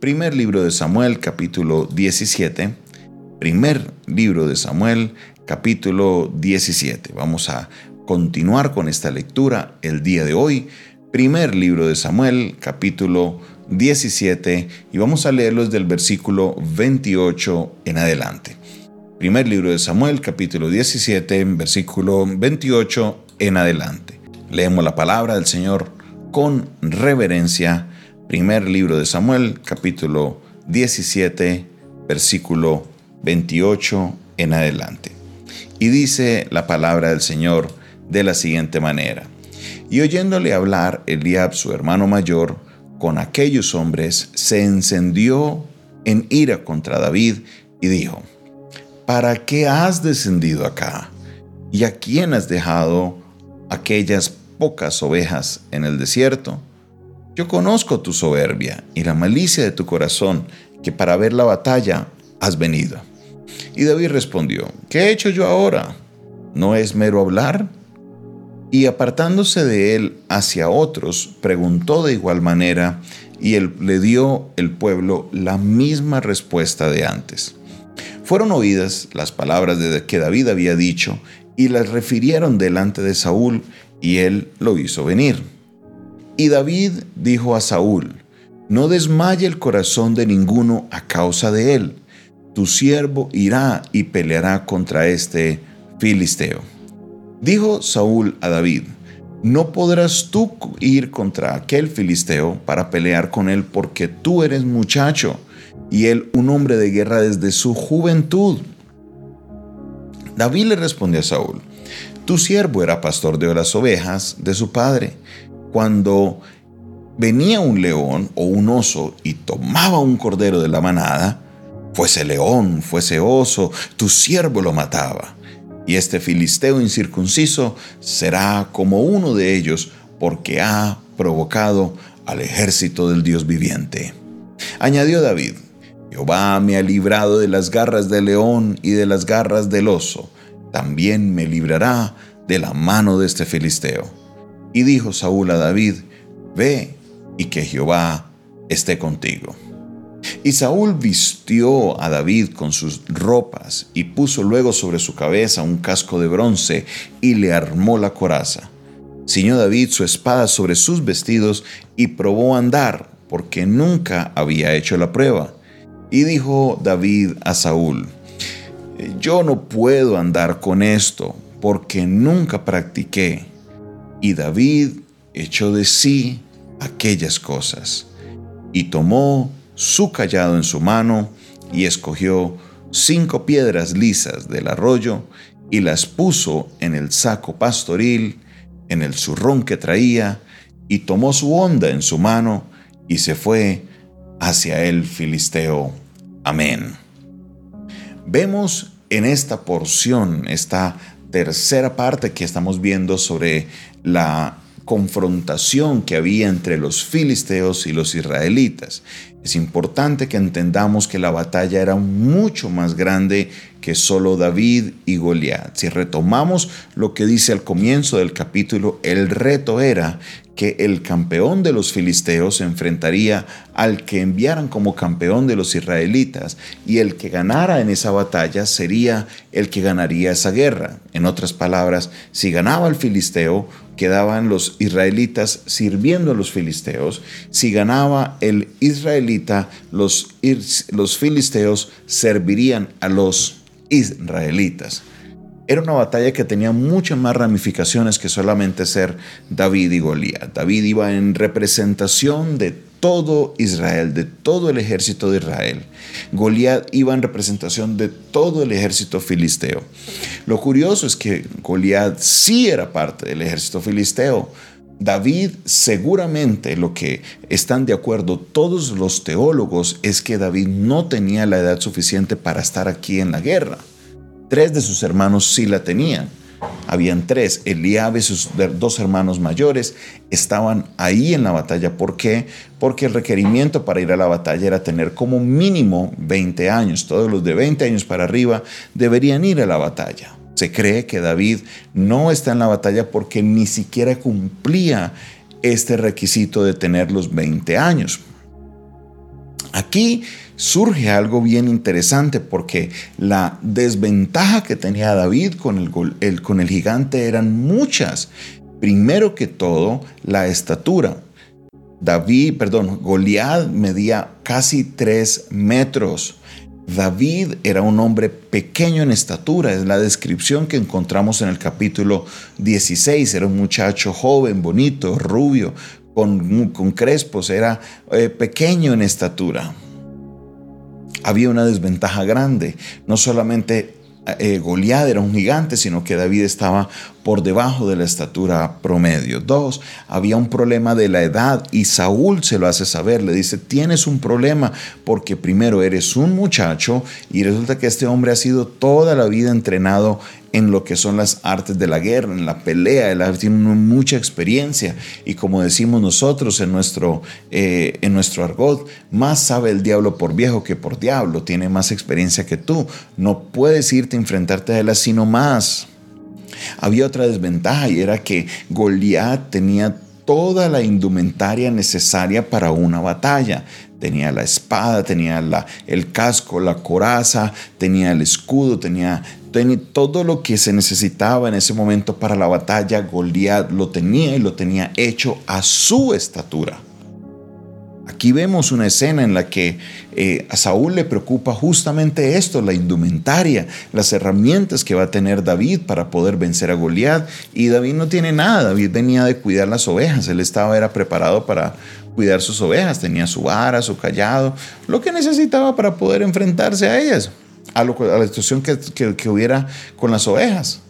Primer libro de Samuel, capítulo 17. Primer libro de Samuel, capítulo 17. Vamos a continuar con esta lectura el día de hoy. Primer libro de Samuel, capítulo 17, y vamos a leerlos del versículo 28 en adelante. Primer libro de Samuel, capítulo 17, versículo 28 en adelante. Leemos la palabra del Señor con reverencia Primer libro de Samuel, capítulo 17, versículo 28 en adelante. Y dice la palabra del Señor de la siguiente manera. Y oyéndole hablar Eliab, su hermano mayor, con aquellos hombres, se encendió en ira contra David y dijo, ¿para qué has descendido acá? ¿Y a quién has dejado aquellas pocas ovejas en el desierto? Yo conozco tu soberbia y la malicia de tu corazón, que para ver la batalla has venido. Y David respondió, ¿qué he hecho yo ahora? ¿No es mero hablar? Y apartándose de él hacia otros, preguntó de igual manera, y él, le dio el pueblo la misma respuesta de antes. Fueron oídas las palabras de que David había dicho, y las refirieron delante de Saúl, y él lo hizo venir. Y David dijo a Saúl, no desmaye el corazón de ninguno a causa de él. Tu siervo irá y peleará contra este filisteo. Dijo Saúl a David, no podrás tú ir contra aquel filisteo para pelear con él porque tú eres muchacho y él un hombre de guerra desde su juventud. David le respondió a Saúl, tu siervo era pastor de las ovejas de su padre cuando venía un león o un oso y tomaba un cordero de la manada, fuese león, fuese oso, tu siervo lo mataba. Y este filisteo incircunciso será como uno de ellos porque ha provocado al ejército del Dios viviente. Añadió David, Jehová me ha librado de las garras del león y de las garras del oso, también me librará de la mano de este filisteo. Y dijo Saúl a David, Ve y que Jehová esté contigo. Y Saúl vistió a David con sus ropas y puso luego sobre su cabeza un casco de bronce y le armó la coraza. Ciñó David su espada sobre sus vestidos y probó andar, porque nunca había hecho la prueba. Y dijo David a Saúl, Yo no puedo andar con esto, porque nunca practiqué y David echó de sí aquellas cosas, y tomó su callado en su mano, y escogió cinco piedras lisas del arroyo, y las puso en el saco pastoril, en el zurrón que traía, y tomó su onda en su mano, y se fue hacia el filisteo. Amén. Vemos en esta porción, esta tercera parte que estamos viendo sobre la confrontación que había entre los filisteos y los israelitas. Es importante que entendamos que la batalla era mucho más grande que solo David y Goliat. Si retomamos lo que dice al comienzo del capítulo, el reto era que el campeón de los filisteos se enfrentaría al que enviaran como campeón de los israelitas y el que ganara en esa batalla sería el que ganaría esa guerra. En otras palabras, si ganaba el filisteo, quedaban los israelitas sirviendo a los filisteos. Si ganaba el israelita, los, los filisteos servirían a los israelitas. Era una batalla que tenía muchas más ramificaciones que solamente ser David y Goliat. David iba en representación de todo Israel, de todo el ejército de Israel. Goliat iba en representación de todo el ejército filisteo. Lo curioso es que Goliat sí era parte del ejército filisteo. David seguramente lo que están de acuerdo todos los teólogos es que David no tenía la edad suficiente para estar aquí en la guerra. Tres de sus hermanos sí la tenían. Habían tres. Eliab y sus dos hermanos mayores estaban ahí en la batalla. ¿Por qué? Porque el requerimiento para ir a la batalla era tener como mínimo 20 años. Todos los de 20 años para arriba deberían ir a la batalla. Se cree que David no está en la batalla porque ni siquiera cumplía este requisito de tener los 20 años. Aquí surge algo bien interesante porque la desventaja que tenía David con el, con el gigante eran muchas. Primero que todo, la estatura. David, perdón, Goliat medía casi tres metros. David era un hombre pequeño en estatura, es la descripción que encontramos en el capítulo 16. Era un muchacho joven, bonito, rubio, con, con crespos, era eh, pequeño en estatura. Había una desventaja grande, no solamente eh, Goliat era un gigante, sino que David estaba por debajo de la estatura promedio. Dos, había un problema de la edad y Saúl se lo hace saber, le dice, tienes un problema porque primero eres un muchacho y resulta que este hombre ha sido toda la vida entrenado en lo que son las artes de la guerra, en la pelea, él tiene mucha experiencia y como decimos nosotros en nuestro, eh, en nuestro argot, más sabe el diablo por viejo que por diablo, tiene más experiencia que tú, no puedes irte a enfrentarte a él así nomás. Había otra desventaja y era que Goliat tenía toda la indumentaria necesaria para una batalla. Tenía la espada, tenía la, el casco, la coraza, tenía el escudo, tenía, tenía, todo lo que se necesitaba en ese momento para la batalla. Goliat lo tenía y lo tenía hecho a su estatura. Aquí vemos una escena en la que eh, a Saúl le preocupa justamente esto, la indumentaria, las herramientas que va a tener David para poder vencer a Goliat. Y David no tiene nada, David venía de cuidar las ovejas, él estaba era preparado para cuidar sus ovejas, tenía su vara, su callado, lo que necesitaba para poder enfrentarse a ellas, a, la situación que hubiera con las ovejas.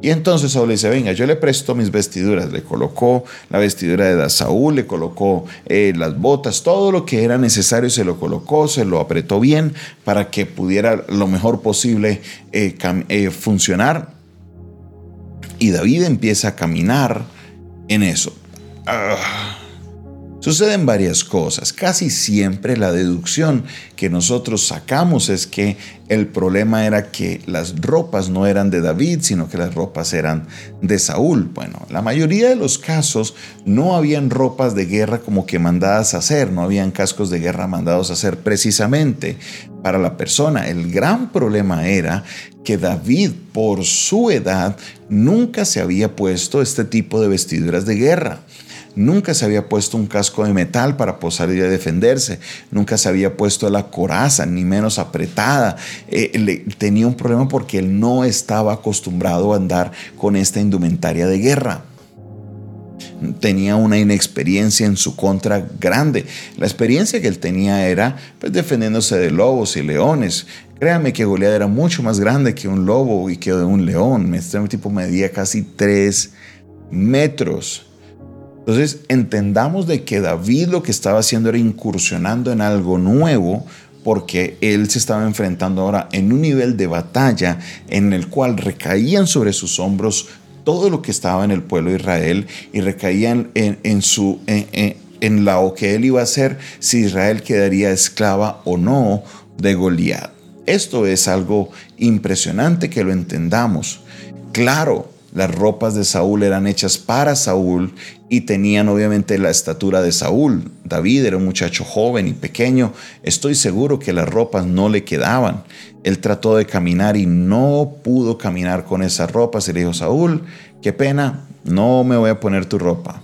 Y entonces Saúl dice, venga, yo le presto mis vestiduras. Le colocó la vestidura de Saúl, le colocó eh, las botas, todo lo que era necesario se lo colocó, se lo apretó bien para que pudiera lo mejor posible eh, eh, funcionar. Y David empieza a caminar en eso. Ah. Suceden varias cosas. Casi siempre la deducción que nosotros sacamos es que el problema era que las ropas no eran de David, sino que las ropas eran de Saúl. Bueno, la mayoría de los casos no habían ropas de guerra como que mandadas a hacer, no habían cascos de guerra mandados a hacer precisamente para la persona. El gran problema era que David, por su edad, nunca se había puesto este tipo de vestiduras de guerra. Nunca se había puesto un casco de metal para posar y defenderse. Nunca se había puesto la coraza, ni menos apretada. Eh, tenía un problema porque él no estaba acostumbrado a andar con esta indumentaria de guerra tenía una inexperiencia en su contra grande. La experiencia que él tenía era pues, defendiéndose de lobos y leones. Créame que Goliat era mucho más grande que un lobo y que un león. Este tipo medía casi tres metros. Entonces entendamos de que David lo que estaba haciendo era incursionando en algo nuevo porque él se estaba enfrentando ahora en un nivel de batalla en el cual recaían sobre sus hombros todo lo que estaba en el pueblo de Israel y recaían en, su, en, la que él iba a hacer si Israel quedaría esclava o no de Goliat. Esto es algo impresionante que lo entendamos. Claro, las ropas de Saúl eran hechas para Saúl y tenían obviamente la estatura de Saúl. David era un muchacho joven y pequeño. Estoy seguro que las ropas no le quedaban. Él trató de caminar y no pudo caminar con esas ropas. Y le dijo, Saúl, qué pena, no me voy a poner tu ropa.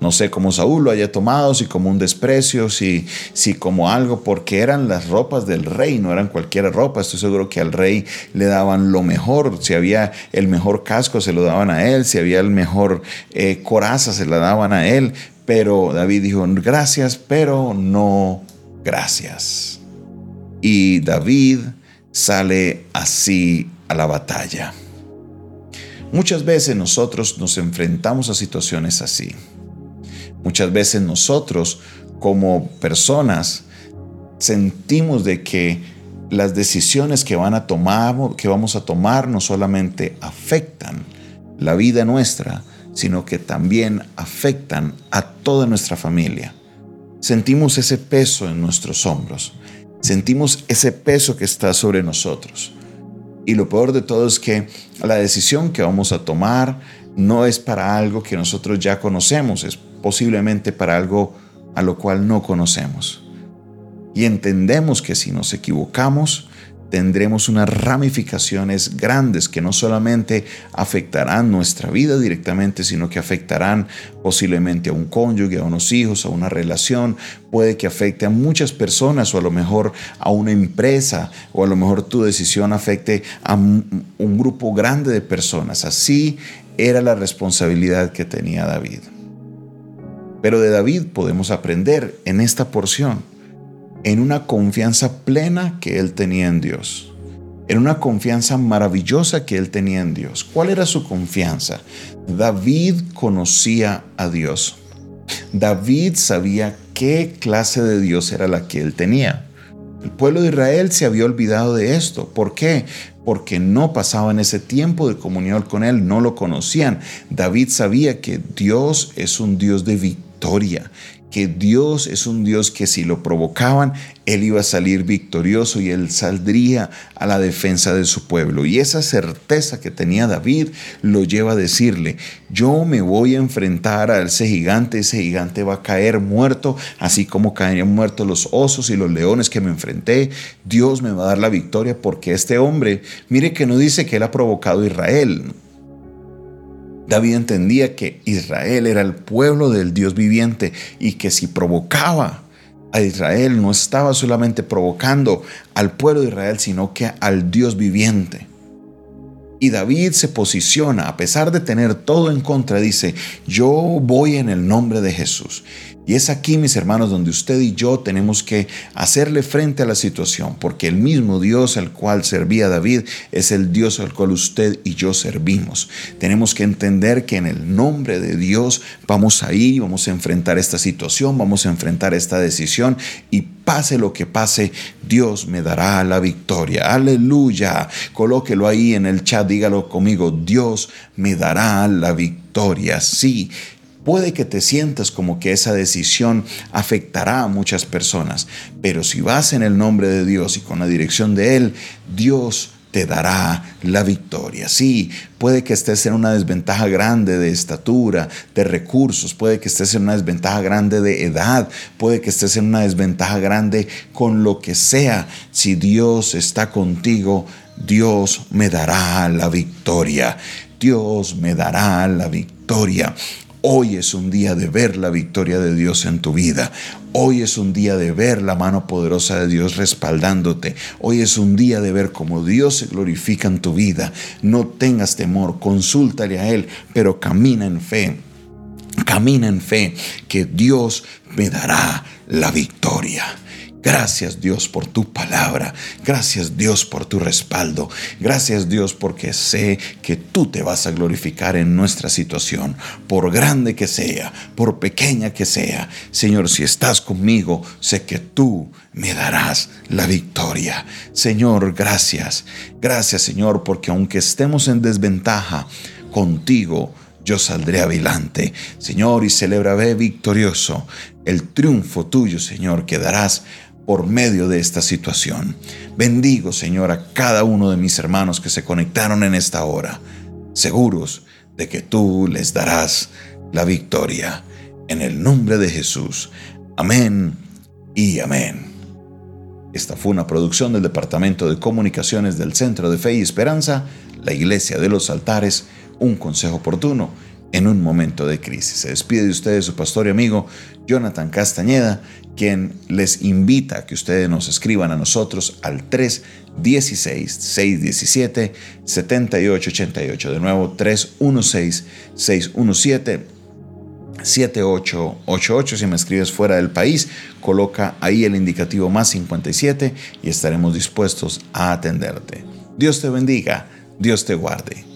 No sé cómo Saúl lo haya tomado, si como un desprecio, si, si como algo, porque eran las ropas del rey, no eran cualquier ropa. Estoy seguro que al rey le daban lo mejor. Si había el mejor casco, se lo daban a él. Si había el mejor eh, coraza, se la daban a él. Pero David dijo, gracias, pero no gracias. Y David sale así a la batalla. Muchas veces nosotros nos enfrentamos a situaciones así. Muchas veces nosotros como personas sentimos de que las decisiones que, van a tomar, que vamos a tomar no solamente afectan la vida nuestra, sino que también afectan a toda nuestra familia. Sentimos ese peso en nuestros hombros, sentimos ese peso que está sobre nosotros. Y lo peor de todo es que la decisión que vamos a tomar no es para algo que nosotros ya conocemos, es posiblemente para algo a lo cual no conocemos. y entendemos que si nos equivocamos, tendremos unas ramificaciones grandes que no solamente afectarán nuestra vida directamente, sino que afectarán posiblemente a un cónyuge, a unos hijos, a una relación, puede que afecte a muchas personas o a lo mejor a una empresa o a lo mejor tu decisión afecte a un grupo grande de personas. Así era la responsabilidad que tenía David. Pero de David podemos aprender en esta porción en una confianza plena que él tenía en Dios, en una confianza maravillosa que él tenía en Dios. ¿Cuál era su confianza? David conocía a Dios. David sabía qué clase de Dios era la que él tenía. El pueblo de Israel se había olvidado de esto. ¿Por qué? Porque no pasaban ese tiempo de comunión con Él, no lo conocían. David sabía que Dios es un Dios de victoria que Dios es un Dios que si lo provocaban, Él iba a salir victorioso y Él saldría a la defensa de su pueblo. Y esa certeza que tenía David lo lleva a decirle, yo me voy a enfrentar a ese gigante, ese gigante va a caer muerto, así como caerían muertos los osos y los leones que me enfrenté. Dios me va a dar la victoria porque este hombre, mire que no dice que Él ha provocado a Israel, David entendía que Israel era el pueblo del Dios viviente y que si provocaba a Israel no estaba solamente provocando al pueblo de Israel, sino que al Dios viviente. Y David se posiciona, a pesar de tener todo en contra, dice, yo voy en el nombre de Jesús. Y es aquí, mis hermanos, donde usted y yo tenemos que hacerle frente a la situación, porque el mismo Dios al cual servía David es el Dios al cual usted y yo servimos. Tenemos que entender que en el nombre de Dios vamos a ir, vamos a enfrentar esta situación, vamos a enfrentar esta decisión y pase lo que pase, Dios me dará la victoria. Aleluya. Colóquelo ahí en el chat, dígalo conmigo, Dios me dará la victoria. Sí, Puede que te sientas como que esa decisión afectará a muchas personas, pero si vas en el nombre de Dios y con la dirección de Él, Dios te dará la victoria. Sí, puede que estés en una desventaja grande de estatura, de recursos, puede que estés en una desventaja grande de edad, puede que estés en una desventaja grande con lo que sea. Si Dios está contigo, Dios me dará la victoria. Dios me dará la victoria. Hoy es un día de ver la victoria de Dios en tu vida. Hoy es un día de ver la mano poderosa de Dios respaldándote. Hoy es un día de ver cómo Dios se glorifica en tu vida. No tengas temor, consúltale a Él, pero camina en fe. Camina en fe que Dios me dará la victoria. Gracias Dios por tu palabra. Gracias Dios por tu respaldo. Gracias Dios porque sé que tú te vas a glorificar en nuestra situación, por grande que sea, por pequeña que sea. Señor, si estás conmigo, sé que tú me darás la victoria. Señor, gracias. Gracias Señor porque aunque estemos en desventaja, contigo yo saldré adelante. Señor, y celebraré victorioso el triunfo tuyo, Señor, que darás por medio de esta situación. Bendigo, Señor, a cada uno de mis hermanos que se conectaron en esta hora, seguros de que tú les darás la victoria. En el nombre de Jesús. Amén y amén. Esta fue una producción del Departamento de Comunicaciones del Centro de Fe y Esperanza, la Iglesia de los Altares, un consejo oportuno en un momento de crisis. Se despide de ustedes su pastor y amigo Jonathan Castañeda, quien les invita a que ustedes nos escriban a nosotros al 316-617-7888. De nuevo, 316-617-7888. Si me escribes fuera del país, coloca ahí el indicativo más 57 y estaremos dispuestos a atenderte. Dios te bendiga, Dios te guarde.